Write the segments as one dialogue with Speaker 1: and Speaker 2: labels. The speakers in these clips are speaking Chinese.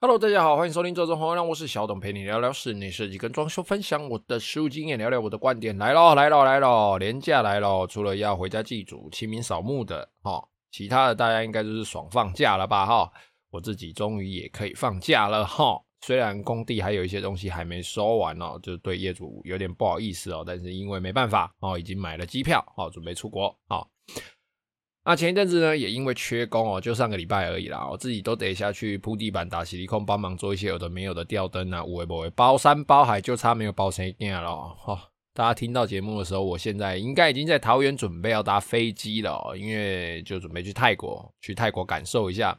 Speaker 1: Hello，大家好，欢迎收听周中红让我是小董，陪你聊聊室内设计跟装修，分享我的实物经验，聊聊我的观点。来喽，来喽，来喽，连假来喽！除了要回家祭祖、清明扫墓的哈，其他的大家应该就是爽放假了吧哈。我自己终于也可以放假了哈，虽然工地还有一些东西还没收完哦，就对业主有点不好意思哦，但是因为没办法哦，已经买了机票哦，准备出国啊。那前一阵子呢，也因为缺工哦，就上个礼拜而已啦，我自己都得下去铺地板、打矽利康，帮忙做一些有的没有的吊灯啊，有的没的包山包海，就差没有包成一件了哈。大家听到节目的时候，我现在应该已经在桃园准备要搭飞机了，因为就准备去泰国，去泰国感受一下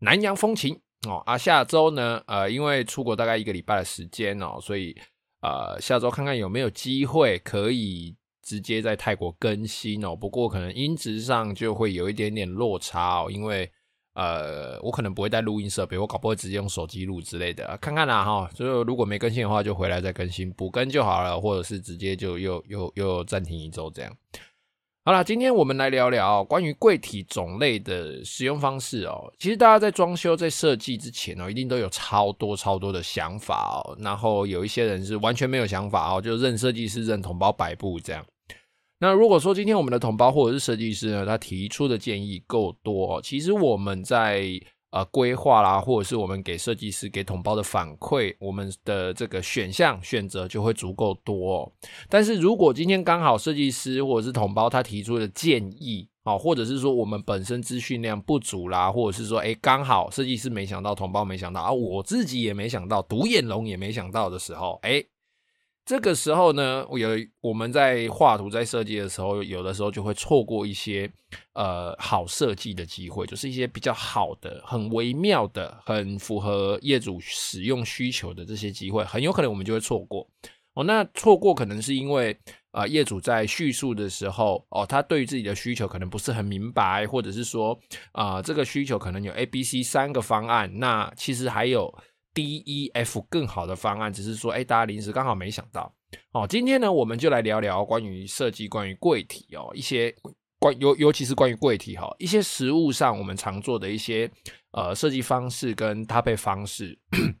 Speaker 1: 南洋风情哦。啊，下周呢，呃，因为出国大概一个礼拜的时间哦，所以呃，下周看看有没有机会可以。直接在泰国更新哦，不过可能音质上就会有一点点落差哦，因为呃，我可能不会带录音设备，我搞不会直接用手机录之类的，看看啦哈。就如果没更新的话，就回来再更新，补更就好了，或者是直接就又又又暂停一周这样。好啦，今天我们来聊聊关于柜体种类的使用方式哦。其实大家在装修、在设计之前哦，一定都有超多超多的想法哦。然后有一些人是完全没有想法哦，就认设计师、认同包摆布这样。那如果说今天我们的同胞或者是设计师呢，他提出的建议够多，其实我们在呃规划啦，或者是我们给设计师给同胞的反馈，我们的这个选项选择就会足够多。但是如果今天刚好设计师或者是同胞他提出的建议啊，或者是说我们本身资讯量不足啦，或者是说诶刚好设计师没想到，同胞没想到啊，我自己也没想到，独眼龙也没想到的时候，诶这个时候呢，有我们在画图、在设计的时候，有的时候就会错过一些呃好设计的机会，就是一些比较好的、很微妙的、很符合业主使用需求的这些机会，很有可能我们就会错过哦。那错过可能是因为啊、呃，业主在叙述的时候哦，他对于自己的需求可能不是很明白，或者是说啊、呃，这个需求可能有 A、B、C 三个方案，那其实还有。D、E、F 更好的方案，只是说，哎，大家临时刚好没想到。哦，今天呢，我们就来聊聊关于设计、关于柜体哦，一些关尤尤其是关于柜体哈，一些实物上我们常做的一些呃设计方式跟搭配方式，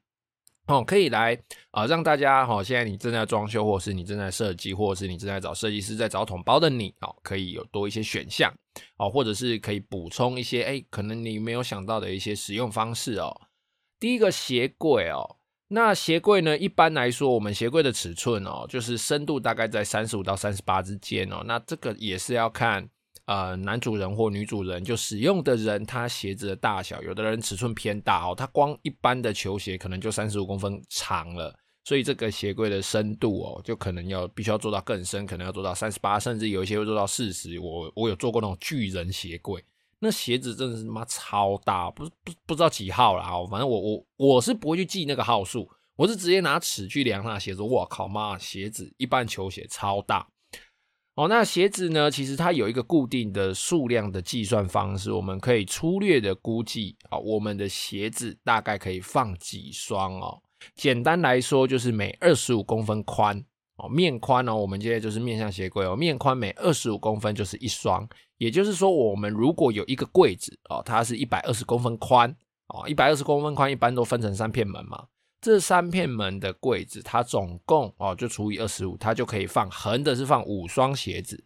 Speaker 1: 哦，可以来啊、呃、让大家哈、哦，现在你正在装修，或是你正在设计，或是你正在找设计师在找桶包的你哦，可以有多一些选项哦，或者是可以补充一些哎，可能你没有想到的一些使用方式哦。第一个鞋柜哦，那鞋柜呢？一般来说，我们鞋柜的尺寸哦，就是深度大概在三十五到三十八之间哦。那这个也是要看呃男主人或女主人就使用的人他鞋子的大小，有的人尺寸偏大哦，他光一般的球鞋可能就三十五公分长了，所以这个鞋柜的深度哦，就可能要必须要做到更深，可能要做到三十八，甚至有一些会做到四十。我我有做过那种巨人鞋柜。那鞋子真的是妈超大，不不不知道几号了啊！反正我我我是不会去记那个号数，我是直接拿尺去量那鞋子。我靠妈，鞋子一般球鞋超大哦。那鞋子呢，其实它有一个固定的数量的计算方式，我们可以粗略的估计啊，我们的鞋子大概可以放几双哦。简单来说，就是每二十五公分宽。哦，面宽哦，我们现在就是面向鞋柜哦，面宽每二十五公分就是一双，也就是说，我们如果有一个柜子哦，它是一百二十公分宽哦，一百二十公分宽，一般都分成三片门嘛，这三片门的柜子，它总共哦就除以二十五，它就可以放横的是放五双鞋子。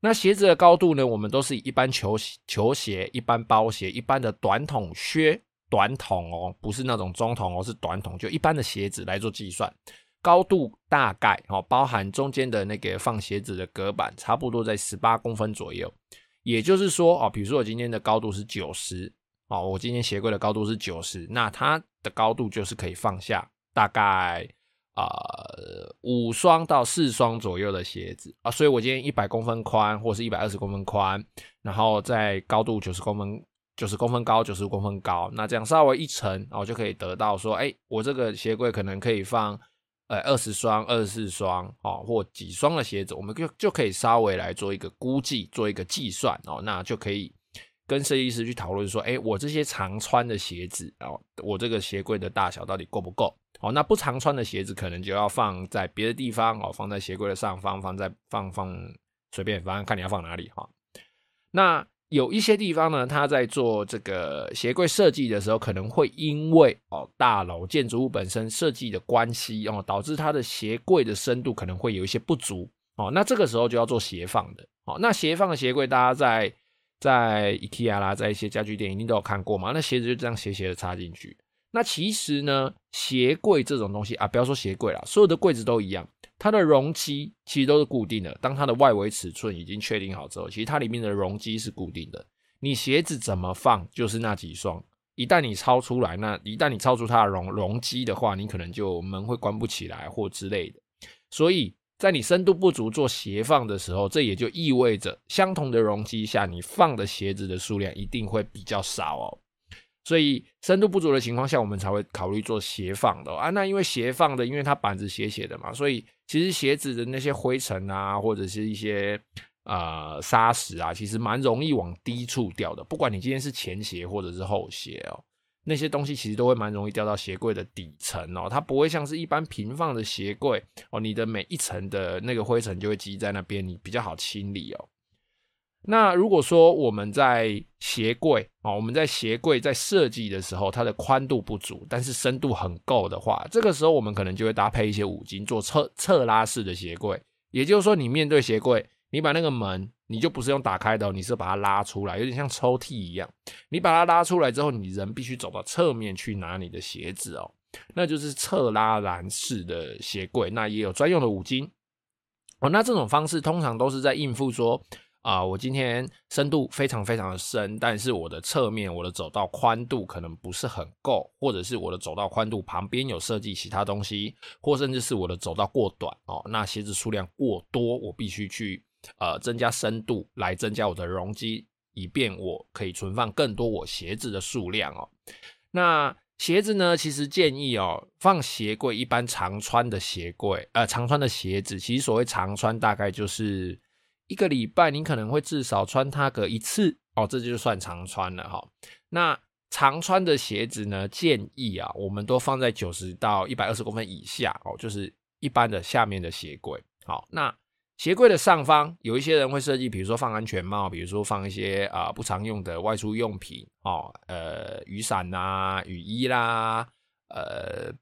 Speaker 1: 那鞋子的高度呢，我们都是以一般球球鞋、一般包鞋、一般的短筒靴、短筒哦，不是那种中筒哦，是短筒，就一般的鞋子来做计算。高度大概哦，包含中间的那个放鞋子的隔板，差不多在十八公分左右。也就是说哦，比如说我今天的高度是九十哦，我今天鞋柜的高度是九十，那它的高度就是可以放下大概呃五双到四双左右的鞋子啊。所以我今天一百公分宽或是一百二十公分宽，然后在高度九十公分九十公分高，九十公分高，那这样稍微一乘，然后就可以得到说，哎，我这个鞋柜可能可以放呃二十双、二十四双哦，或几双的鞋子，我们就就可以稍微来做一个估计，做一个计算哦，那就可以跟设计师去讨论说，哎，我这些常穿的鞋子哦，我这个鞋柜的大小到底够不够？哦，那不常穿的鞋子可能就要放在别的地方哦，放在鞋柜的上方，放在放放随便，反正看你要放哪里哈、那有一些地方呢，他在做这个鞋柜设计的时候，可能会因为哦大楼建筑物本身设计的关系哦，导致它的鞋柜的深度可能会有一些不足哦。那这个时候就要做斜放的哦。那斜放的鞋柜，大家在在 IKEA 啦，在一些家具店一定都有看过嘛。那鞋子就这样斜斜的插进去。那其实呢，鞋柜这种东西啊，不要说鞋柜啦，所有的柜子都一样，它的容积其实都是固定的。当它的外围尺寸已经确定好之后，其实它里面的容积是固定的。你鞋子怎么放，就是那几双。一旦你超出来，那一旦你超出它的容容积的话，你可能就门会关不起来或之类的。所以在你深度不足做斜放的时候，这也就意味着相同的容积下，你放的鞋子的数量一定会比较少哦。所以深度不足的情况下，我们才会考虑做斜放的、哦、啊。那因为斜放的，因为它板子斜斜的嘛，所以其实鞋子的那些灰尘啊，或者是一些呃沙石啊，其实蛮容易往低处掉的。不管你今天是前鞋或者是后鞋哦，那些东西其实都会蛮容易掉到鞋柜的底层哦。它不会像是一般平放的鞋柜哦，你的每一层的那个灰尘就会积在那边，你比较好清理哦。那如果说我们在鞋柜啊，我们在鞋柜在设计的时候，它的宽度不足，但是深度很够的话，这个时候我们可能就会搭配一些五金做侧侧拉式的鞋柜。也就是说，你面对鞋柜，你把那个门，你就不是用打开的，你是把它拉出来，有点像抽屉一样。你把它拉出来之后，你人必须走到侧面去拿你的鞋子哦，那就是侧拉篮式的鞋柜。那也有专用的五金哦。那这种方式通常都是在应付说。啊，我今天深度非常非常的深，但是我的侧面我的走道宽度可能不是很够，或者是我的走道宽度旁边有设计其他东西，或甚至是我的走道过短哦，那鞋子数量过多，我必须去呃增加深度来增加我的容积，以便我可以存放更多我鞋子的数量哦。那鞋子呢，其实建议哦放鞋柜，一般常穿的鞋柜，呃常穿的鞋子，其实所谓常穿大概就是。一个礼拜你可能会至少穿它个一次哦，这就算常穿了哈。那常穿的鞋子呢，建议啊，我们都放在九十到一百二十公分以下哦，就是一般的下面的鞋柜。好，那鞋柜的上方有一些人会设计，比如说放安全帽，比如说放一些啊不常用的外出用品哦，呃雨伞啦、雨衣啦、呃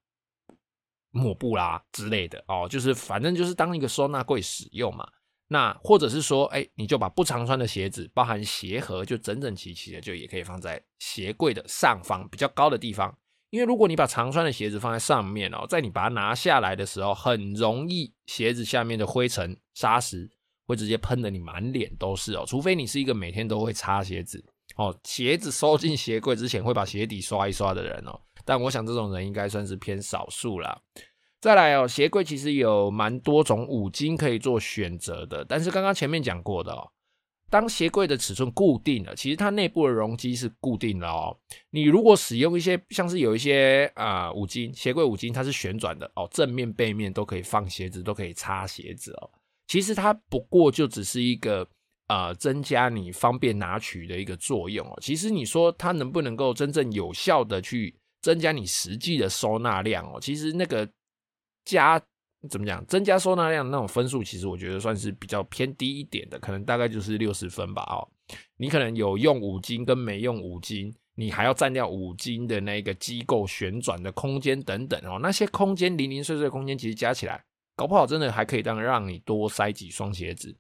Speaker 1: 抹布啦之类的哦，就是反正就是当一个收纳柜使用嘛。那或者是说，哎，你就把不常穿的鞋子，包含鞋盒，就整整齐齐的，就也可以放在鞋柜的上方比较高的地方。因为如果你把常穿的鞋子放在上面哦，在你把它拿下来的时候，很容易鞋子下面的灰尘、沙石会直接喷得你满脸都是哦。除非你是一个每天都会擦鞋子哦，鞋子收进鞋柜之前会把鞋底刷一刷的人哦。但我想这种人应该算是偏少数啦。再来哦，鞋柜其实有蛮多种五金可以做选择的，但是刚刚前面讲过的哦，当鞋柜的尺寸固定了，其实它内部的容积是固定的哦。你如果使用一些像是有一些啊、五金鞋柜五金，它是旋转的哦，正面背面都可以放鞋子，都可以插鞋子哦。其实它不过就只是一个呃增加你方便拿取的一个作用哦。其实你说它能不能够真正有效的去增加你实际的收纳量哦？其实那个。加怎么讲？增加收纳量那种分数，其实我觉得算是比较偏低一点的，可能大概就是六十分吧。哦，你可能有用五金跟没用五金，你还要占掉五金的那个机构旋转的空间等等哦。那些空间零零碎碎空间，其实加起来，搞不好真的还可以当让你多塞几双鞋子。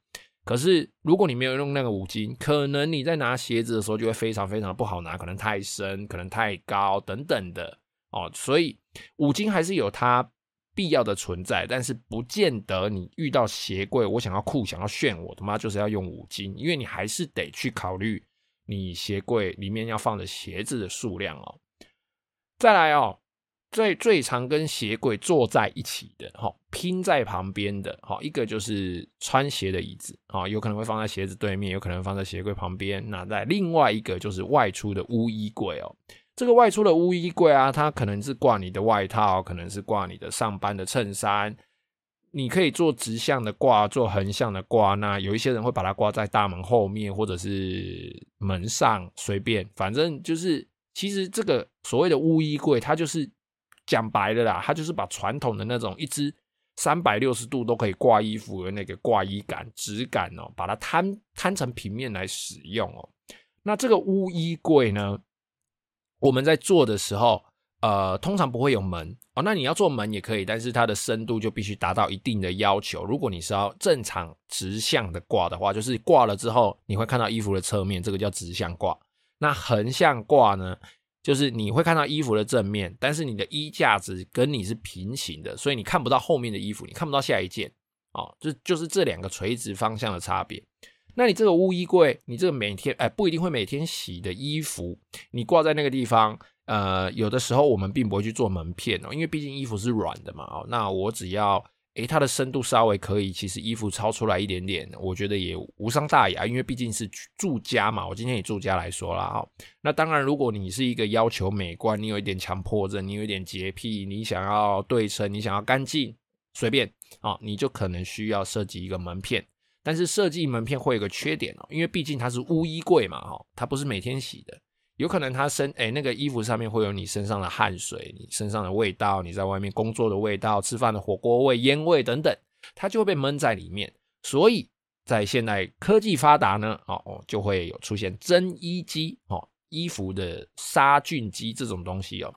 Speaker 1: 可是如果你没有用那个五金，可能你在拿鞋子的时候就会非常非常的不好拿，可能太深，可能太高等等的哦。所以五金还是有它。必要的存在，但是不见得你遇到鞋柜，我想要酷，想要炫，我他妈就是要用五金，因为你还是得去考虑你鞋柜里面要放的鞋子的数量哦。再来哦，最最常跟鞋柜坐在一起的，哈，拼在旁边的，哈，一个就是穿鞋的椅子，啊，有可能会放在鞋子对面，有可能放在鞋柜旁边。那在另外一个就是外出的乌衣柜哦，这个外出的乌衣柜啊，它可能是挂你的外套，可能是挂你的上班的衬衫，你可以做直向的挂，做横向的挂。那有一些人会把它挂在大门后面，或者是门上，随便，反正就是，其实这个所谓的乌衣柜，它就是。讲白了啦，它就是把传统的那种一支三百六十度都可以挂衣服的那个挂衣杆质感哦，把它摊摊成平面来使用哦。那这个乌衣柜呢，我们在做的时候，呃，通常不会有门哦。那你要做门也可以，但是它的深度就必须达到一定的要求。如果你是要正常直向的挂的话，就是挂了之后你会看到衣服的侧面，这个叫直向挂。那横向挂呢？就是你会看到衣服的正面，但是你的衣架子跟你是平行的，所以你看不到后面的衣服，你看不到下一件，哦，就就是这两个垂直方向的差别。那你这个污衣柜，你这个每天哎不一定会每天洗的衣服，你挂在那个地方，呃，有的时候我们并不会去做门片哦，因为毕竟衣服是软的嘛，哦，那我只要。诶，它的深度稍微可以，其实衣服超出来一点点，我觉得也无伤大雅，因为毕竟是住家嘛。我今天以住家来说啦，哈。那当然，如果你是一个要求美观，你有一点强迫症，你有一点洁癖，你想要对称，你想要干净，随便啊，你就可能需要设计一个门片。但是设计门片会有个缺点哦，因为毕竟它是污衣柜嘛，哈，它不是每天洗的。有可能它身诶、那个衣服上面会有你身上的汗水，你身上的味道，你在外面工作的味道，吃饭的火锅味、烟味等等，它就会被闷在里面。所以在现代科技发达呢，哦哦，就会有出现蒸衣机哦，衣服的杀菌机这种东西哦。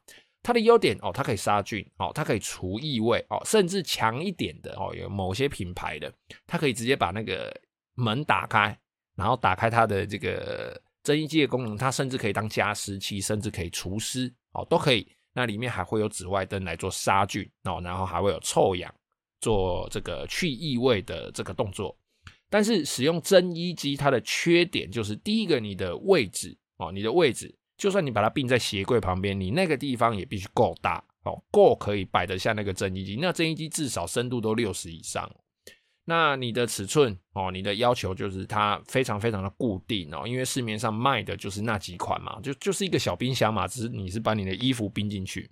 Speaker 1: 它的优点哦，它可以杀菌哦，它可以除异味哦，甚至强一点的哦，有某些品牌的，它可以直接把那个门打开，然后打开它的这个。蒸衣机的功能，它甚至可以当加湿器，甚至可以除湿，哦，都可以。那里面还会有紫外灯来做杀菌，哦，然后还会有臭氧做这个去异味的这个动作。但是使用蒸衣机，它的缺点就是第一个，你的位置，哦，你的位置，就算你把它并在鞋柜旁边，你那个地方也必须够大，哦，够可以摆得下那个蒸衣机。那蒸衣机至少深度都六十以上。那你的尺寸哦，你的要求就是它非常非常的固定哦，因为市面上卖的就是那几款嘛，就就是一个小冰箱嘛，只是你是把你的衣服冰进去。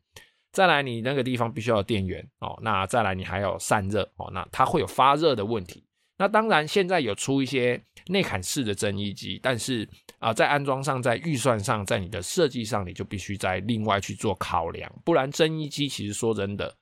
Speaker 1: 再来，你那个地方必须要有电源哦，那再来你还有散热哦，那它会有发热的问题。那当然现在有出一些内嵌式的增衣机，但是啊、在安装上、在预算上、在你的设计上，你就必须再另外去做考量，不然增衣机其实说真的。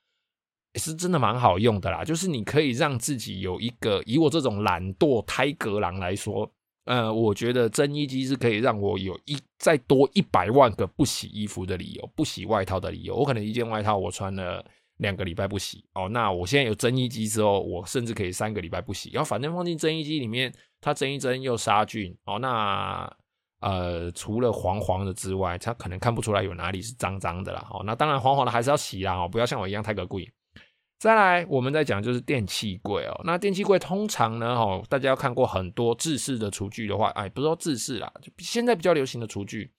Speaker 1: 是真的蛮好用的啦，就是你可以让自己有一个，以我这种懒惰胎格狼来说，呃，我觉得增衣机是可以让我有一再多一百万个不洗衣服的理由，不洗外套的理由。我可能一件外套我穿了两个礼拜不洗哦，那我现在有蒸衣机之后，我甚至可以三个礼拜不洗，然后反正放进蒸衣机里面，它蒸一蒸又杀菌哦，那呃除了黄黄的之外，它可能看不出来有哪里是脏脏的啦。哦，那当然黄黄的还是要洗啦，哦，不要像我一样太个贵。再来，我们再讲就是电器柜哦。那电器柜通常呢，哦，大家要看过很多制式的厨具的话，哎，不是说制式啦，就现在比较流行的厨具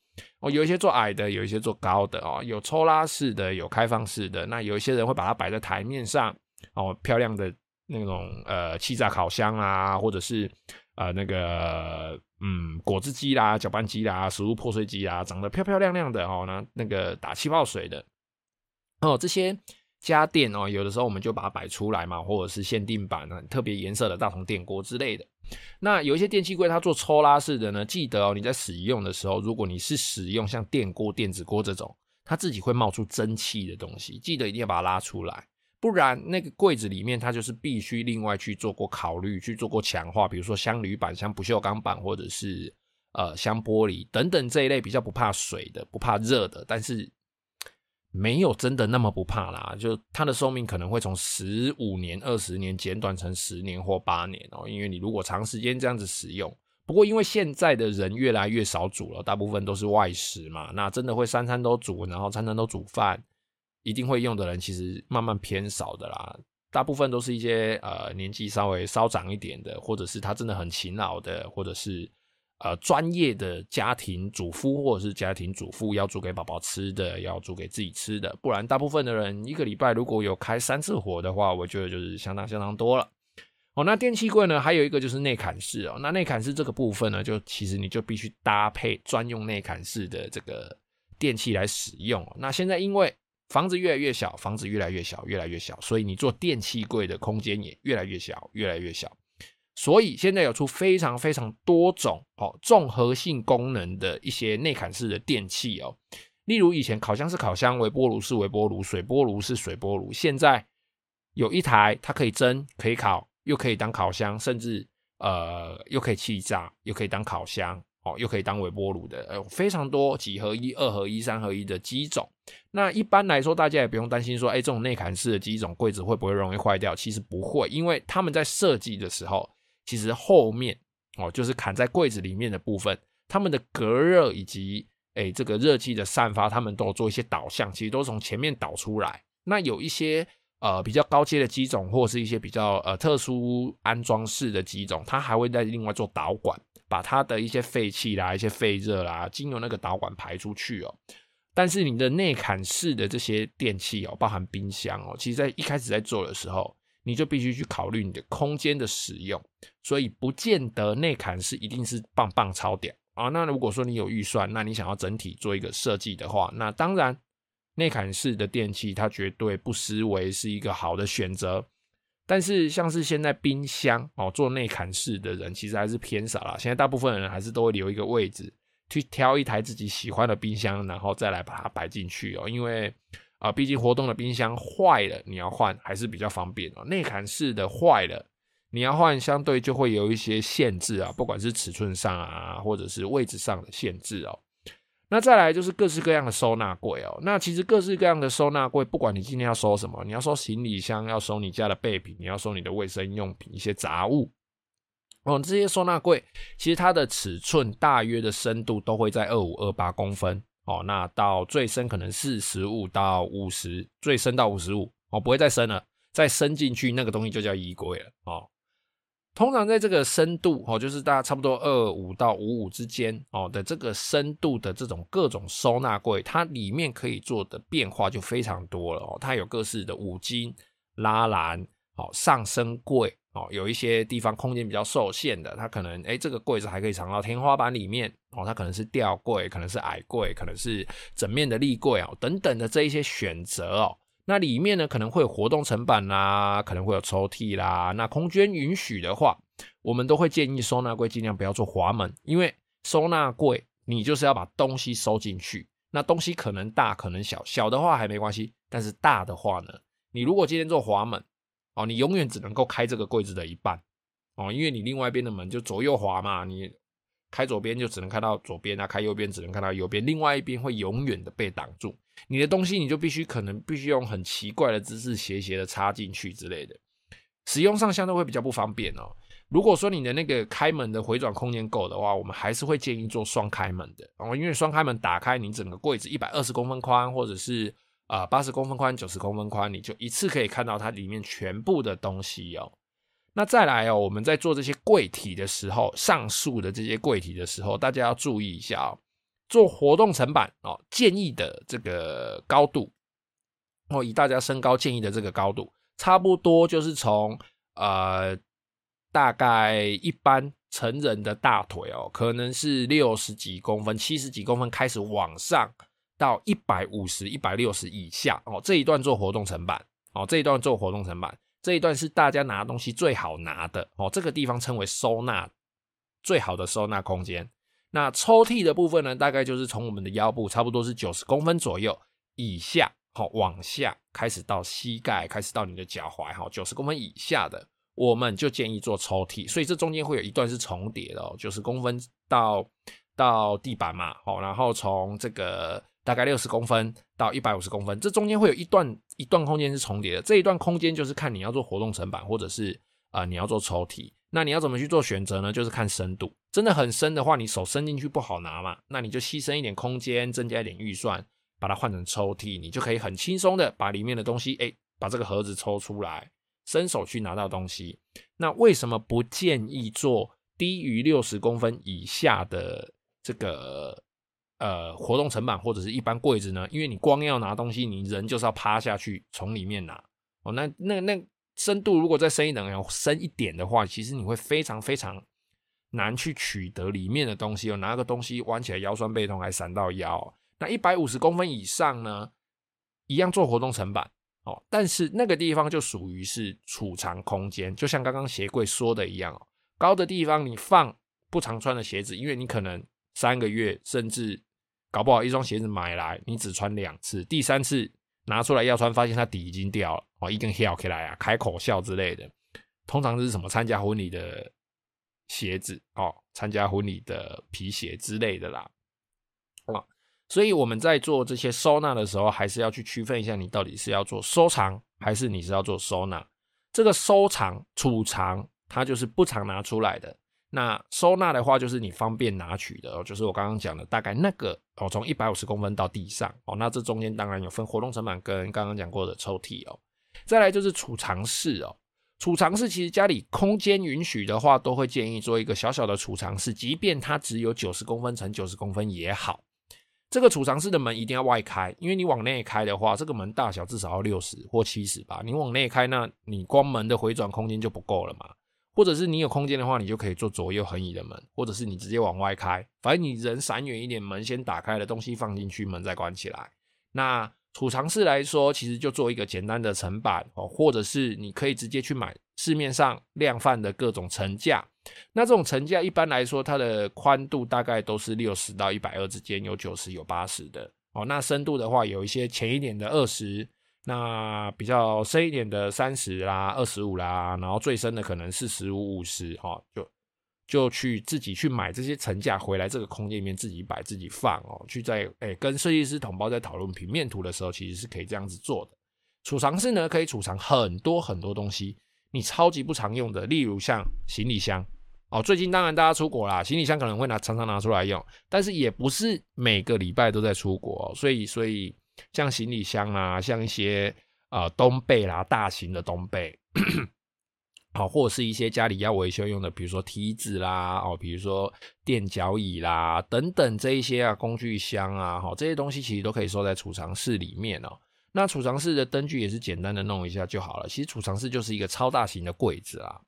Speaker 1: 哦，有一些做矮的，有一些做高的哦，有抽拉式的，有开放式的。那有一些人会把它摆在台面上哦，漂亮的那种呃气炸烤箱啊，或者是呃那个嗯果汁机啦、搅拌机啦、食物破碎机啦，长得漂漂亮亮的哦，那那个打气泡水的哦，这些。家电哦，有的时候我们就把它摆出来嘛，或者是限定版特别颜色的大铜电锅之类的。那有一些电器柜它做抽拉式的呢，记得哦，你在使用的时候，如果你是使用像电锅、电子锅这种，它自己会冒出蒸汽的东西，记得一定要把它拉出来，不然那个柜子里面它就是必须另外去做过考虑，去做过强化，比如说镶铝板、像不锈钢板，或者是呃镶玻璃等等这一类比较不怕水的、不怕热的，但是。没有真的那么不怕啦，就它的寿命可能会从十五年、二十年减短成十年或八年哦。因为你如果长时间这样子使用，不过因为现在的人越来越少煮了，大部分都是外食嘛，那真的会三餐都煮，然后餐餐都煮饭，一定会用的人其实慢慢偏少的啦。大部分都是一些呃年纪稍微稍长一点的，或者是他真的很勤劳的，或者是呃专业的家庭主妇或者是家庭主妇要煮给宝宝吃的，要煮给自己吃的，不然大部分的人一个礼拜如果有开三次火的话，我觉得就是相当相当多了。哦，那电器柜呢，还有一个就是内砍式哦。那内砍式这个部分呢，就其实你就必须搭配专用内砍式的这个电器来使用。那现在因为房子越来越小，房子越来越小，越来越小，所以你做电器柜的空间也越来越小，越来越小。所以现在有出非常非常多种哦综合性功能的一些内砍式的电器哦。例如以前烤箱是烤箱，微波炉是微波炉，水波炉是水波炉。现在有一台它可以蒸，可以烤。又可以当烤箱，甚至呃，又可以气炸，又可以当烤箱，哦，又可以当微波炉的，呃，非常多几合一、二合一、三合一的机种。那一般来说，大家也不用担心说，哎，这种内砍式的机种柜子会不会容易坏掉？其实不会，因为他们在设计的时候，其实后面哦，就是砍在柜子里面的部分，他们的隔热以及哎这个热气的散发，他们都有做一些导向，其实都是从前面导出来。那有一些。呃，比较高阶的机种，或是一些比较呃特殊安装式的机种，它还会再另外做导管，把它的一些废气啦、一些废热啦，经由那个导管排出去哦。但是你的内砍式的这些电器哦，包含冰箱哦，其实在一开始在做的时候，你就必须去考虑你的空间的使用，所以不见得内砍式一定是棒棒超屌啊。那如果说你有预算，那你想要整体做一个设计的话，那当然。内砍式的电器，它绝对不失为是一个好的选择。但是，像是现在冰箱哦，做内砍式的人其实还是偏少了。现在大部分人还是都会留一个位置，去挑一台自己喜欢的冰箱，然后再来把它摆进去哦。因为啊，毕竟活动的冰箱坏了，你要换还是比较方便哦。内砍式的坏了，你要换，相对就会有一些限制啊，不管是尺寸上啊，或者是位置上的限制哦。那再来就是各式各样的收纳柜哦。那其实各式各样的收纳柜，不管你今天要收什么，你要收行李箱，要收你家的备品，你要收你的卫生用品，一些杂物哦。这些收纳柜其实它的尺寸大约的深度都会在二五二八公分哦。那到最深可能四十五到五十，最深到五十五哦，不会再深了。再深进去那个东西就叫衣柜了哦。通常在这个深度哦，就是大家差不多二五到五五之间哦的这个深度的这种各种收纳柜，它里面可以做的变化就非常多了哦。它有各式的五金、拉篮、哦上升柜哦，有一些地方空间比较受限的，它可能诶这个柜子还可以藏到天花板里面哦，它可能是吊柜，可能是矮柜，可能是整面的立柜哦等等的这一些选择哦。那里面呢，可能会有活动层板啦，可能会有抽屉啦。那空间允许的话，我们都会建议收纳柜尽量不要做滑门，因为收纳柜你就是要把东西收进去。那东西可能大，可能小，小的话还没关系，但是大的话呢，你如果今天做滑门哦，你永远只能够开这个柜子的一半哦，因为你另外一边的门就左右滑嘛，你。开左边就只能看到左边啊，开右边只能看到右边，另外一边会永远的被挡住。你的东西你就必须可能必须用很奇怪的姿势斜斜的插进去之类的，使用上相对会比较不方便哦。如果说你的那个开门的回转空间够的话，我们还是会建议做双开门的哦，因为双开门打开，你整个柜子一百二十公分宽，或者是啊八十公分宽、九十公分宽，你就一次可以看到它里面全部的东西哦。那再来哦，我们在做这些柜体的时候，上述的这些柜体的时候，大家要注意一下哦。做活动层板哦，建议的这个高度哦，以大家身高建议的这个高度，差不多就是从呃大概一般成人的大腿哦，可能是六十几公分、七十几公分开始往上到一百五十、一百六十以下哦，这一段做活动层板哦，这一段做活动层板。这一段是大家拿东西最好拿的哦，这个地方称为收纳最好的收纳空间。那抽屉的部分呢，大概就是从我们的腰部差不多是九十公分左右以下，好往下开始到膝盖，开始到你的脚踝，哈，九十公分以下的，我们就建议做抽屉。所以这中间会有一段是重叠的哦，九十公分到到地板嘛，好，然后从这个。大概六十公分到一百五十公分，这中间会有一段一段空间是重叠的。这一段空间就是看你要做活动层板，或者是啊、你要做抽屉。那你要怎么去做选择呢？就是看深度，真的很深的话，你手伸进去不好拿嘛，那你就牺牲一点空间，增加一点预算，把它换成抽屉，你就可以很轻松的把里面的东西，哎，把这个盒子抽出来，伸手去拿到东西。那为什么不建议做低于六十公分以下的这个呃活动层板或者是一般柜子呢，因为你光要拿东西，你人就是要趴下去从里面拿哦。那那那深度如果再深一点，要深一点的话，其实你会非常非常难去取得里面的东西哦。拿个东西弯起来腰酸背痛还闪到腰。那一百五十公分以上呢，一样做活动层板哦，但是那个地方就属于是储藏空间，就像刚刚鞋柜说的一样哦。高的地方你放不常穿的鞋子，因为你可能三个月甚至搞不好一双鞋子买来你只穿两次，第三次拿出来要穿，发现它底已经掉了哦，一根翘起来啊，开口笑之类的。通常是什么参加婚礼的鞋子哦，参加婚礼的皮鞋之类的啦，哦，所以我们在做这些收纳的时候，还是要去区分一下，你到底是要做收藏还是你是要做收纳。这个收藏储藏。它就是不常拿出来的，那收纳的话就是你方便拿取的哦，就是我刚刚讲的大概那个哦，从一百五十公分到地上哦，那这中间当然有分活动层板跟刚刚讲过的抽屉哦，再来就是储藏室哦，储藏室其实家里空间允许的话，都会建议做一个小小的储藏室，即便它只有九十公分乘九十公分也好。这个储藏室的门一定要外开，因为你往内开的话，这个门大小至少要六十或七十吧，你往内开，那你光门的回转空间就不够了嘛。或者是你有空间的话，你就可以做左右横移的门，或者是你直接往外开，反正你人闪远一点，门先打开了，东西放进去，门再关起来。那储藏室来说，其实就做一个简单的层板哦，或者是你可以直接去买市面上量贩的各种层架。那这种层架一般来说，它的宽度大概都是六十到一百二之间，有九十有八十的哦。那深度的话，有一些浅一点的二十。那比较深一点的三十啦、二十五啦，然后最深的可能四十五、五十，哈，就就去自己去买这些层架回来，这个空间里面自己摆、自己放哦。去在哎、跟设计师同胞在讨论平面图的时候，其实是可以这样子做的。储藏室呢，可以储藏很多很多东西，你超级不常用的，例如像行李箱哦。最近当然大家出国啦，行李箱可能会拿常常拿出来用，但是也不是每个礼拜都在出国，所以所以。像行李箱啊，像一些呃冬被啦，大型的冬被，好，或者是一些家里要维修用的，比如说梯子啦，哦，比如说垫脚椅啦等等这一些啊工具箱啊，哈，这些东西其实都可以收在储藏室里面哦。那储藏室的灯具也是简单的弄一下就好了。其实储藏室就是一个超大型的柜子啊。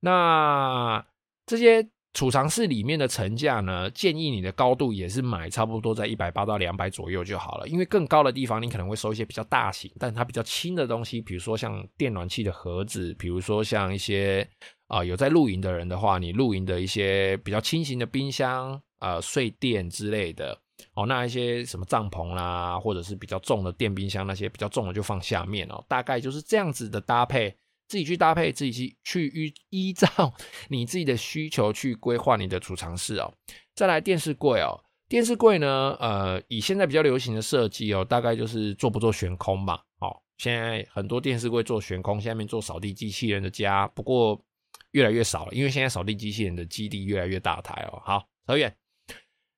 Speaker 1: 那这些。储藏室里面的层架呢，建议你的高度也是买差不多在一百八到两百左右就好了。因为更高的地方，你可能会收一些比较大型，但它比较轻的东西，比如说像电暖器的盒子，比如说像一些啊、有在露营的人的话，你露营的一些比较轻型的冰箱、呃睡垫之类的哦，那一些什么帐篷啦，或者是比较重的电冰箱，那些比较重的就放下面哦，大概就是这样子的搭配。自己去搭配，自己去去依 依照 你自己的需求去规划你的储藏室哦。再来电视柜哦，电视柜呢，呃，以现在比较流行的设计哦，大概就是做不做悬空吧。哦，现在很多电视柜做悬空，下面做扫地机器人的家，不过越来越少了，因为现在扫地机器人的基地越来越大台哦。好，扯远，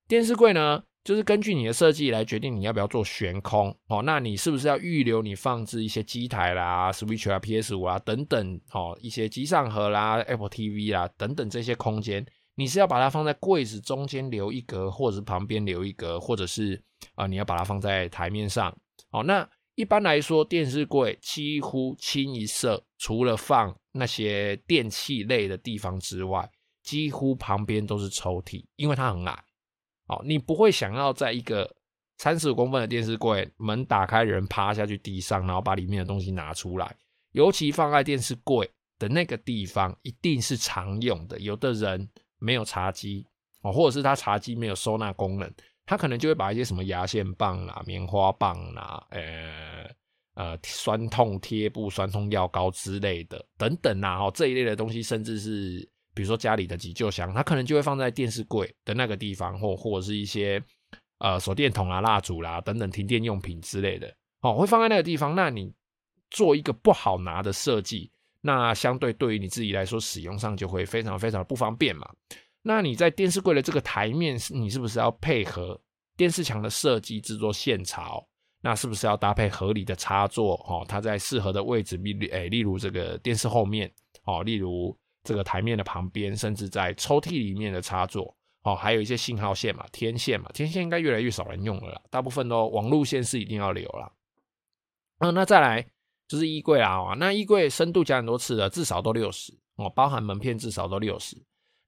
Speaker 1: 电视柜呢？就是根据你的设计来决定你要不要做悬空哦，那你是不是要预留你放置一些机台啦、Switch 啊、PS 五啊等等哦，一些机上盒啦、Apple TV 啦等等这些空间，你是要把它放在柜子中间留一格，或者是旁边留一格，或者是啊、你要把它放在台面上哦。那一般来说，电视柜几乎清一色，除了放那些电器类的地方之外，几乎旁边都是抽屉，因为它很矮。哦，你不会想要在一个三十五公分的电视柜门打开，人趴下去地上，然后把里面的东西拿出来。尤其放在电视柜的那个地方，一定是常用的。有的人没有茶几哦，或者是他茶几没有收纳功能，他可能就会把一些什么牙线棒啦、棉花棒啦、呃呃酸痛贴布、酸痛药膏之类的等等呐，哦这一类的东西，甚至是。比如说家里的急救箱，它可能就会放在电视柜的那个地方，或或者是一些呃手电筒啊、蜡烛啦等等停电用品之类的，哦，会放在那个地方。那你做一个不好拿的设计，那相对对于你自己来说使用上就会非常非常的不方便嘛。那你在电视柜的这个台面，你是不是要配合电视墙的设计制作线槽？那是不是要搭配合理的插座？哦，它在适合的位置，例例如这个电视后面，哦，例如。这个台面的旁边，甚至在抽屉里面的插座，哦，还有一些信号线嘛，天线嘛，天线应该越来越少人用了啦，大部分都网路线是一定要留啦。嗯，那再来就是衣柜啦哦，那衣柜深度讲很多次了，至少都六十哦，包含门片至少都六十。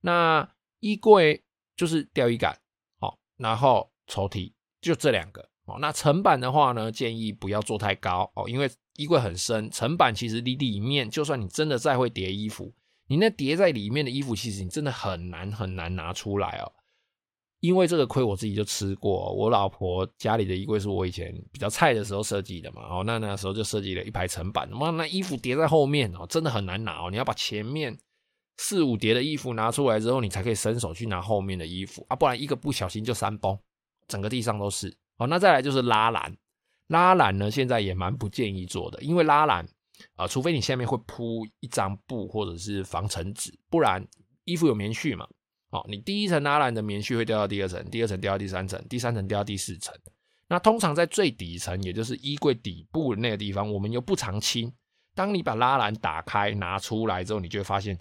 Speaker 1: 那衣柜就是吊衣杆，好，然后抽屉就这两个哦。那层板的话呢，建议不要做太高哦，因为衣柜很深，层板其实离里面，就算你真的再会叠衣服。你那叠在里面的衣服，其实你真的很难很难拿出来哦，因为这个亏我自己就吃过。我老婆家里的衣柜是我以前比较菜的时候设计的嘛，哦，那那时候就设计了一排层板，妈，那衣服叠在后面哦，真的很难拿哦。你要把前面四五叠的衣服拿出来之后，你才可以伸手去拿后面的衣服啊，不然一个不小心就三崩，整个地上都是。哦，那再来就是拉篮，拉篮呢现在也蛮不建议做的，因为拉篮。啊、除非你下面会铺一张布或者是防尘纸，不然衣服有棉絮嘛。哦，你第一层拉篮的棉絮会掉到第二层，第二层掉到第三层，第三层掉到第四层。那通常在最底层，也就是衣柜底部的那个地方，我们又不常清。当你把拉篮打开拿出来之后，你就会发现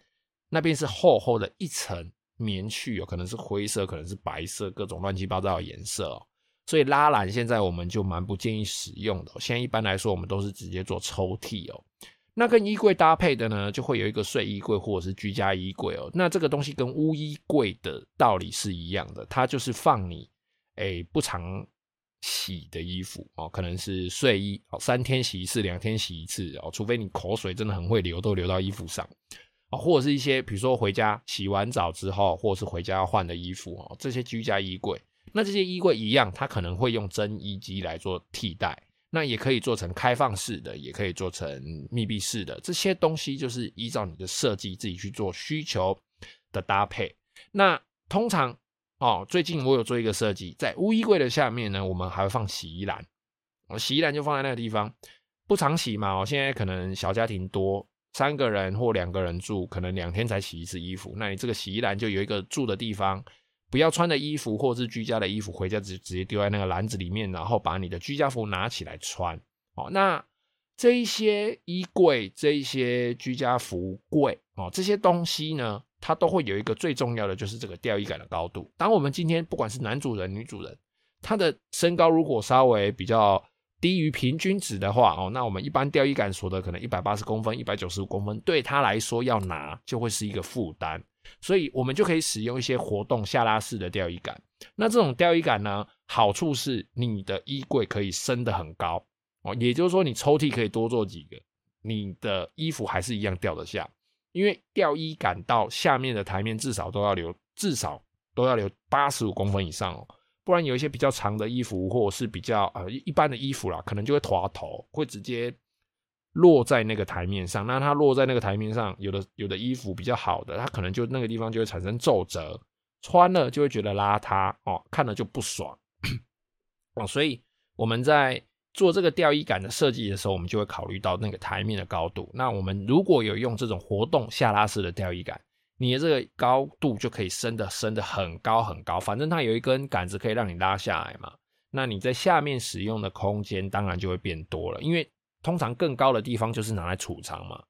Speaker 1: 那边是厚厚的一层棉絮，有可能是灰色，可能是白色，各种乱七八糟的颜色哦。所以拉篮现在我们就蛮不建议使用的。现在一般来说，我们都是直接做抽屉哦。那跟衣柜搭配的呢，就会有一个睡衣柜或者是居家衣柜哦。那这个东西跟污衣柜的道理是一样的，它就是放你诶不常洗的衣服哦，可能是睡衣哦，三天洗一次，两天洗一次哦，除非你口水真的很会流，都流到衣服上啊，或者是一些比如说回家洗完澡之后，或者是回家要换的衣服哦，这些居家衣柜。那这些衣柜一样，它可能会用蒸衣机来做替代，那也可以做成开放式的，也可以做成密闭式的。这些东西就是依照你的设计自己去做需求的搭配。那通常哦，最近我有做一个设计，在乌衣柜的下面呢，我们还会放洗衣篮。我，洗衣篮就放在那个地方，不常洗嘛。我，现在可能小家庭多，三个人或两个人住，可能两天才洗一次衣服。那你这个洗衣篮就有一个住的地方。不要穿的衣服或是居家的衣服，回家直直接丢在那个篮子里面，然后把你的居家服拿起来穿。哦，那这一些衣柜、这一些居家服柜哦，这些东西呢，它都会有一个最重要的，就是这个吊衣杆的高度。当我们今天不管是男主人、女主人，他的身高如果稍微比较低于平均值的话，哦，那我们一般吊衣杆锁的可能一百八十公分、一百九十五公分，对他来说要拿就会是一个负担。所以我们就可以使用一些活动下拉式的吊衣杆。那这种吊衣杆呢，好处是你的衣柜可以升得很高哦，也就是说你抽屉可以多做几个，你的衣服还是一样吊得下。因为吊衣杆到下面的台面至少都要留，至少都要留八十五公分以上哦，不然有一些比较长的衣服或者是比较呃一般的衣服啦，可能就会滑头，会直接。落在那个台面上，那它落在那个台面上，有的有的衣服比较好的，它可能就那个地方就会产生皱褶，穿了就会觉得邋遢哦，看了就不爽哦。所以我们在做这个吊衣杆的设计的时候，我们就会考虑到那个台面的高度。那我们如果有用这种活动下拉式的吊衣杆，你的这个高度就可以升的升的很高很高，反正它有一根杆子可以让你拉下来嘛。那你在下面使用的空间当然就会变多了，因为。通常更高的地方就是拿来储藏嘛，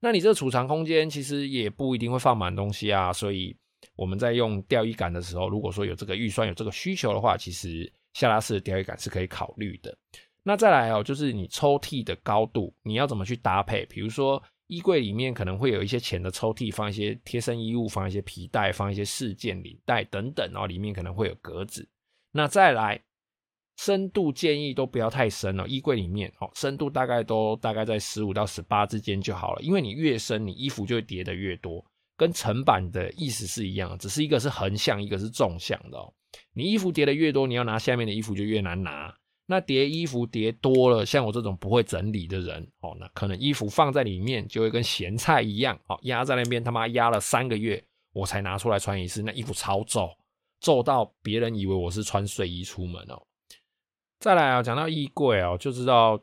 Speaker 1: 那你这个储藏空间其实也不一定会放满东西啊，所以我们在用吊衣杆的时候，如果说有这个预算、有这个需求的话，其实下拉式的吊衣杆是可以考虑的。那再来哦，就是你抽屉的高度，你要怎么去搭配？比如说衣柜里面可能会有一些浅的抽屉，放一些贴身衣物，放一些皮带，放一些饰件、领带等等，然后里面可能会有格子。那再来。深度建议都不要太深了，衣柜里面哦，深度大概都大概在十五到十八之间就好了。因为你越深，你衣服就会叠得越多，跟层板的意思是一样，只是一个是横向，一个是纵向的哦。你衣服叠得越多，你要拿下面的衣服就越难拿。那叠衣服叠多了，像我这种不会整理的人哦，那可能衣服放在里面就会跟咸菜一样哦，压在那边他妈压了三个月，我才拿出来穿一次，那衣服超皱，皱到别人以为我是穿睡衣出门哦。再来啊，讲到衣柜哦，就知道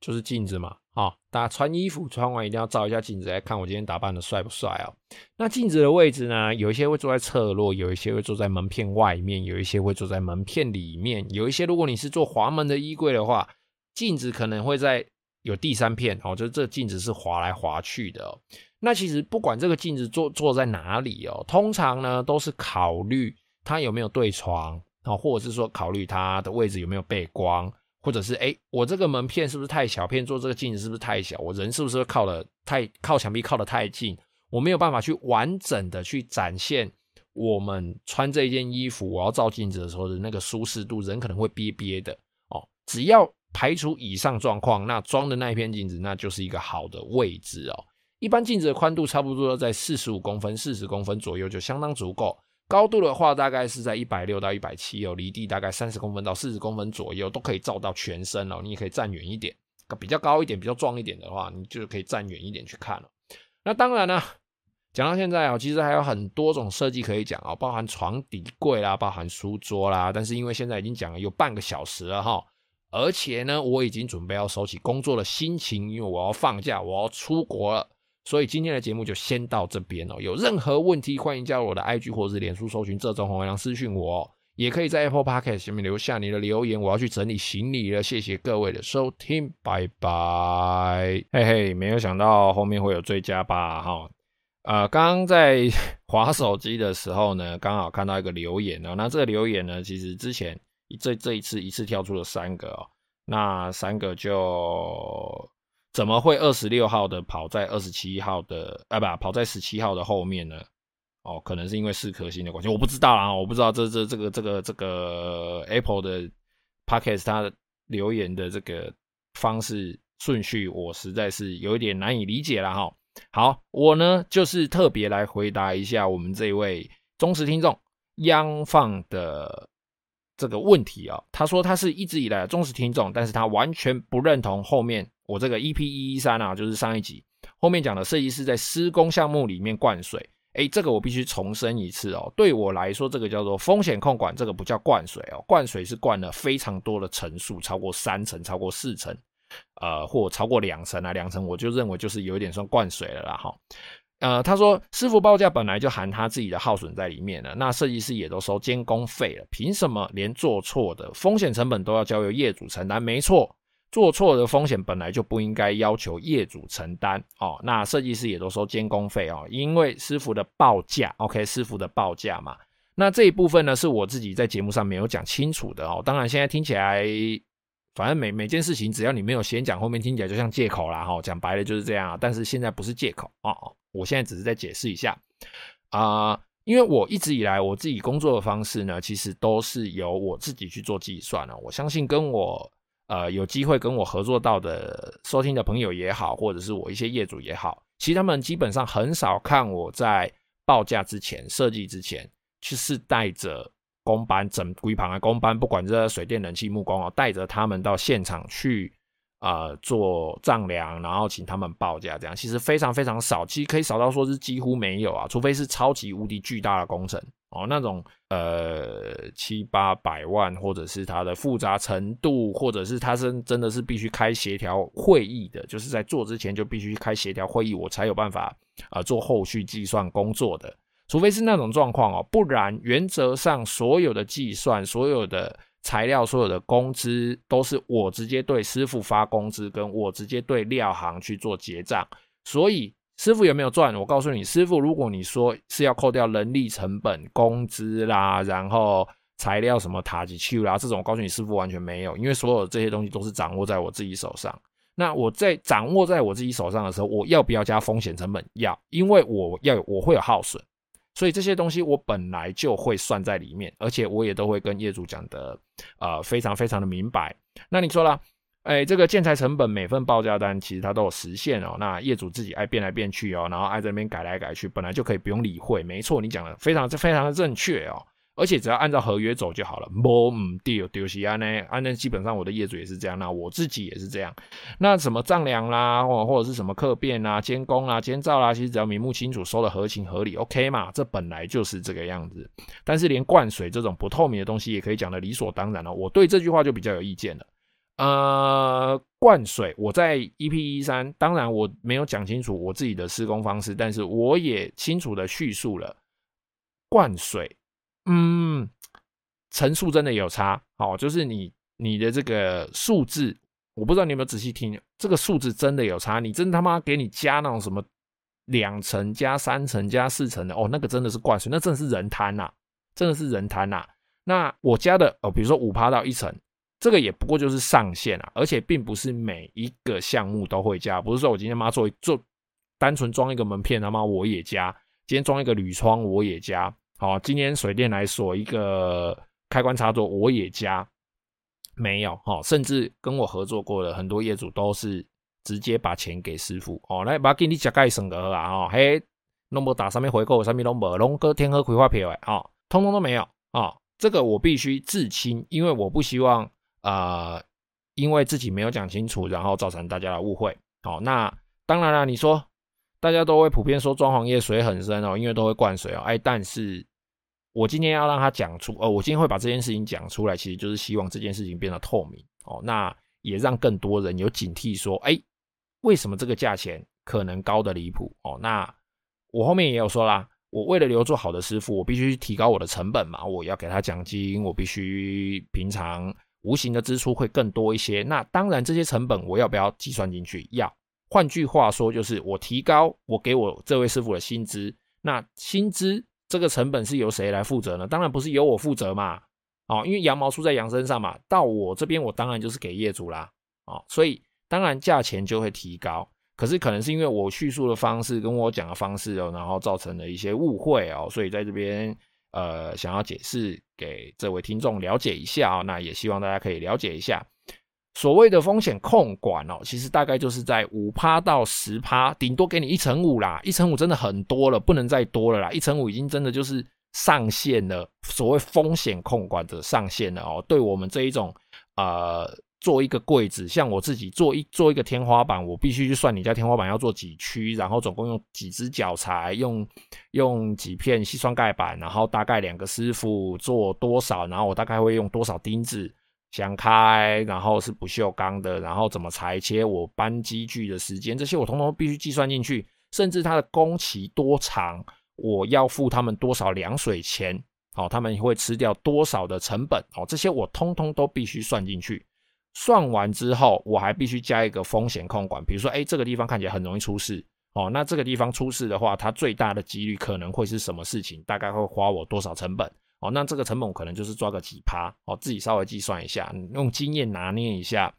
Speaker 1: 就是镜子嘛，啊，大家穿衣服穿完一定要照一下镜子，来看我今天打扮的帅不帅哦。那镜子的位置呢，有一些会坐在侧落，有一些会坐在门片外面，有一些会坐在门片里面，有一些如果你是做滑门的衣柜的话，镜子可能会在有第三片哦，就是这镜子是滑来滑去的哦。那其实不管这个镜子坐坐在哪里哦，通常呢都是考虑它有没有对床哦，或者是说考虑它的位置有没有背光，或者是哎，我这个门片是不是太小片，做这个镜子是不是太小，我人是不是靠的太靠墙壁靠得太近，我没有办法去完整的去展现我们穿这件衣服，我要照镜子的时候的那个舒适度，人可能会憋憋的哦。只要排除以上状况，那装的那一片镜子，那就是一个好的位置哦。一般镜子的宽度差不多在四十五公分、四十公分左右就相当足够。高度的话，大概是在一百六到一百七哦，离地大概三十公分到四十公分左右，都可以照到全身哦。你也可以站远一点，比较高一点、比较壮一点的话，你就可以站远一点去看了。那当然呢，讲到现在哦，其实还有很多种设计可以讲哦，包含床底柜啦，包含书桌啦。但是因为现在已经讲了有半个小时了哈。而且呢，我已经准备要收起工作的心情，因为我要放假，我要出国了。所以今天的节目就先到这边哦。有任何问题，欢迎加入我的 IG 或者是脸书搜寻这中红月亮私讯我，也可以在 Apple Podcast 下面留下你的留言。我要去整理行李了，谢谢各位的收听，拜拜。嘿嘿，没有想到后面会有追加吧？哈，呃，刚刚在 滑手机的时候呢，刚好看到一个留言哦。那这个留言呢，其实之前。这这一次一次跳出了三个哦，那三个就怎么会二十六号的跑在二十七号的啊不跑在十七号的后面呢？哦，可能是因为四颗星的关系，我不知道啦，我不知道这这这个这个这个 Apple 的 Podcast 它留言的这个方式顺序，我实在是有一点难以理解了哈。好，我呢就是特别来回答一下我们这位忠实听众央放的。这个问题啊、他说他是一直以来的忠实听众，但是他完全不认同后面我这个 EP 一一三啊，就是上一集后面讲的设计师在施工项目里面灌水，哎，这个我必须重申一次哦，对我来说这个叫做风险控管，这个不叫灌水哦，灌水是灌了非常多的层数，超过三层、超过四层，呃，或超过两层啊，两层我就认为就是有一点算灌水了啦哈。呃，他说师傅报价本来就含他自己的耗损在里面了，那设计师也都收监工费了，凭什么连做错的风险成本都要交由业主承担？没错，做错的风险本来就不应该要求业主承担哦。那设计师也都收监工费哦，因为师傅的报价，OK，师傅的报价嘛。那这一部分呢，是我自己在节目上没有讲清楚的哦。当然，现在听起来。反正每每件事情，只要你没有先讲，后面听起来就像借口啦哈。讲白了就是这样，但是现在不是借口哦，我现在只是在解释一下啊、因为我一直以来我自己工作的方式呢，其实都是由我自己去做计算了。我相信跟我呃有机会跟我合作到的收听的朋友也好，或者是我一些业主也好，其实他们基本上很少看我在报价之前、设计之前，其实是带着。工班整规旁的工班，不管这水电、冷气、木工哦，带着他们到现场去啊、呃、做丈量，然后请他们报价，这样其实非常非常少，其实可以少到说是几乎没有啊，除非是超级无敌巨大的工程哦，那种呃七八百万，或者是它的复杂程度，或者是它是真的是必须开协调会议的，就是在做之前就必须开协调会议，我才有办法啊、做后续计算工作的。除非是那种状况哦，不然原则上所有的计算、所有的材料、所有的工资都是我直接对师傅发工资，跟我直接对料行去做结账。所以师傅有没有赚？我告诉你，师傅如果你说是要扣掉人力成本、工资啦，然后材料什么塔吉丘啦这种，我告诉你，师傅完全没有，因为所有这些东西都是掌握在我自己手上。那我在掌握在我自己手上的时候，我要不要加风险成本？要，因为我要，我会有耗损。所以这些东西我本来就会算在里面，而且我也都会跟业主讲的，呃，非常非常的明白。那你说了，哎，这个建材成本每份报价单其实它都有实现哦，那业主自己爱变来变去哦，然后爱在这边改来改去，本来就可以不用理会。没错，你讲的非常非常的正确哦。而且只要按照合约走就好了，没唔丢丢西安呢？安呢基本上我的业主也是这样，那我自己也是这样。那什么丈量啦，或或者是什么客变啦、监工啦、监造啦，其实只要明目清楚，收的合情合理，OK 嘛？这本来就是这个样子。但是连灌水这种不透明的东西也可以讲的理所当然了，我对这句话就比较有意见了。呃，灌水，我在 EP 一三，当然我没有讲清楚我自己的施工方式，但是我也清楚的叙述了灌水。嗯，层数真的有差，哦，就是你你的这个数字我不知道你有没有仔细听，这个数字真的有差。你真他妈给你加那种什么两层加三层加四层的哦，那个真的是灌水，那真的是人贪呐，真的是人贪呐。那我加的哦，比如说五趴到一层，这个也不过就是上限啊，而且并不是每一个项目都会加，不是说我今天妈做做单纯装一个门片他妈我也加，今天装一个铝窗我也加，好，今天水电来锁一个开关插座我也加。没有哈，甚至跟我合作过的很多业主都是直接把钱给师傅哦，来把给你加盖省额啊哦，嘿，弄不打上面回扣，上面都没龙哥天河葵花皮哎啊，通通都没有啊，这个我必须自清，因为我不希望啊、因为自己没有讲清楚，然后造成大家的误会。好，那当然了，你说大家都会普遍说装潢业水很深哦，因为都会灌水哦，哎，但是。我今天要让他讲出，呃，我今天会把这件事情讲出来，其实就是希望这件事情变得透明哦，那也让更多人有警惕，说，哎，为什么这个价钱可能高得离谱哦？那我后面也有说啦，我为了留住好的师傅，我必须提高我的成本嘛，我要给他奖金，我必须平常无形的支出会更多一些。那当然，这些成本我要不要计算进去？要。换句话说，就是我提高我给我这位师傅的薪资，那薪资。这个成本是由谁来负责呢？当然不是由我负责嘛，哦，因为羊毛出在羊身上嘛。到我这边，我当然就是给业主啦，哦，所以当然价钱就会提高。可是可能是因为我叙述的方式跟我讲的方式哦，然后造成了一些误会哦，所以在这边呃想要解释给这位听众了解一下哦，那也希望大家可以了解一下。所谓的风险控管哦，其实大概就是在五趴到十趴，顶多给你一成五啦，一成五真的很多了，不能再多了啦，一成五已经真的就是上限了，所谓风险控管的上限了哦。对我们这一种呃，做一个柜子，像我自己做一做一个天花板，我必须去算你家天花板要做几区，然后总共用几只脚材，用用几片矽酸盖板，然后大概两个师傅做多少，然后我大概会用多少钉子。想开，然后是不锈钢的，然后怎么裁切，我搬机具的时间，这些我通通必须计算进去，甚至它的工期多长，我要付他们多少凉水钱，好，他们会吃掉多少的成本，好，这些我通通都必须算进去。算完之后，我还必须加一个风险控管，比如说，哎，这个地方看起来很容易出事，哦，那这个地方出事的话，它最大的几率可能会是什么事情？大概会花我多少成本？哦，那这个成本可能就是抓个几趴，哦，自己稍微计算一下，用经验拿捏一下，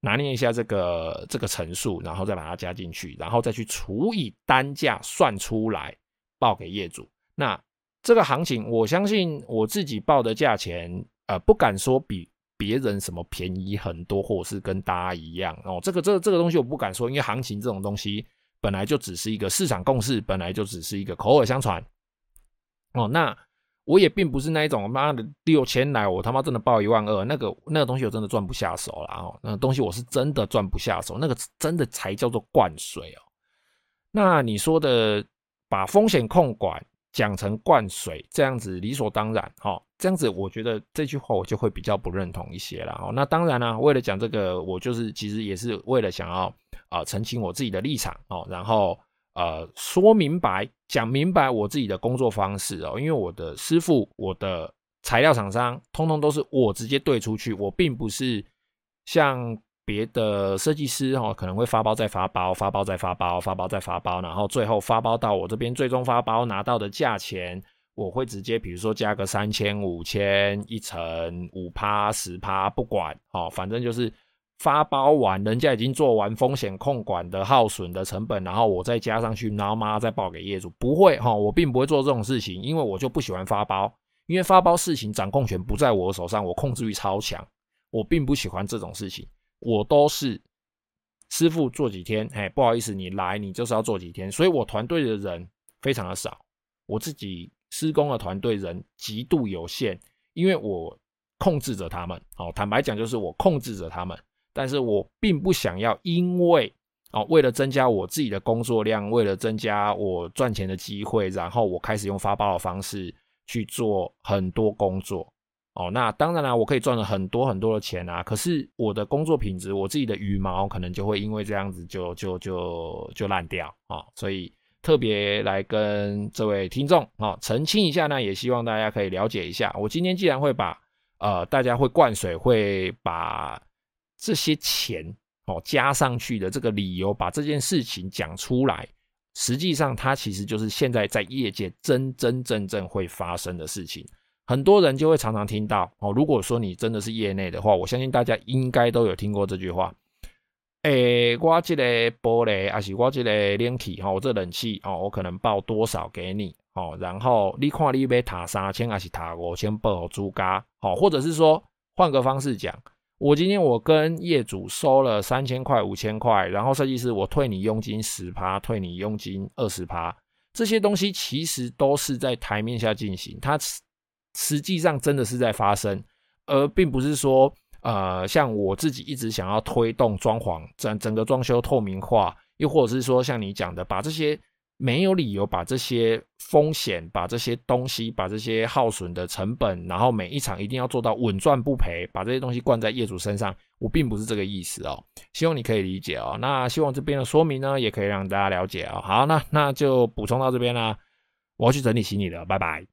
Speaker 1: 拿捏一下这个这个乘数，然后再把它加进去，然后再去除以单价算出来报给业主。那这个行情，我相信我自己报的价钱，呃，不敢说比别人什么便宜很多，或者是跟大家一样哦。这个这个这个东西我不敢说，因为行情这种东西本来就只是一个市场共识，本来就只是一个口耳相传。哦，那。我也并不是那一种，妈的六千来，我他妈真的报一万二，那个那个东西我真的赚不下手了哦，那个东西我是真的赚不下手，那个真的才叫做灌水哦。那你说的把风险控管讲成灌水这样子理所当然哈，这样子我觉得这句话我就会比较不认同一些了。那当然了，为了讲这个，我就是其实也是为了想要啊澄清我自己的立场哦，然后。呃，说明白，讲明白我自己的工作方式哦，因为我的师傅、我的材料厂商，通通都是我直接对出去，我并不是像别的设计师哦，可能会发包再发包，发包再发包，发包再发包，然后最后发包到我这边，最终发包拿到的价钱，我会直接，比如说加个三千、五千、一成、五趴、十趴，不管哦，反正就是。发包完，人家已经做完风险控管的耗损的成本，然后我再加上去，然后妈再报给业主，不会哈，我并不会做这种事情，因为我就不喜欢发包，因为发包事情掌控权不在我手上，我控制欲超强，我并不喜欢这种事情，我都是师傅做几天，哎，不好意思，你来你就是要做几天，所以我团队的人非常的少，我自己施工的团队人极度有限，因为我控制着他们，哦，坦白讲就是我控制着他们。但是我并不想要，因为哦，为了增加我自己的工作量，为了增加我赚钱的机会，然后我开始用发包的方式去做很多工作哦。那当然了，我可以赚了很多很多的钱啊。可是我的工作品质，我自己的羽毛可能就会因为这样子就就就就烂掉啊。所以特别来跟这位听众啊澄清一下呢，也希望大家可以了解一下。我今天既然会把呃大家会灌水，会把。这些钱哦加上去的这个理由，把这件事情讲出来，实际上它其实就是现在在业界真真正正会发生的事情。很多人就会常常听到哦，如果说你真的是业内的话，我相信大家应该都有听过这句话。诶，我这个玻璃，还是我这个冷气，哈，我这冷气哦，我可能报多少给你哦，然后你看你要塔三千还是塔五千报租家，好，或者是说换个方式讲，我今天我跟业主收了三千块、五千块，然后设计师我退你佣金十趴，退你佣金二十趴，这些东西其实都是在台面下进行，它实际上真的是在发生，而并不是说。呃，像我自己一直想要推动装潢整整个装修透明化，又或者是说像你讲的，把这些没有理由把这些风险、把这些东西、把这些耗损的成本，然后每一场一定要做到稳赚不赔，把这些东西灌在业主身上，我并不是这个意思哦。希望你可以理解哦。那希望这边的说明呢，也可以让大家了解哦。好，那那就补充到这边啦，我要去整理行李了，拜拜。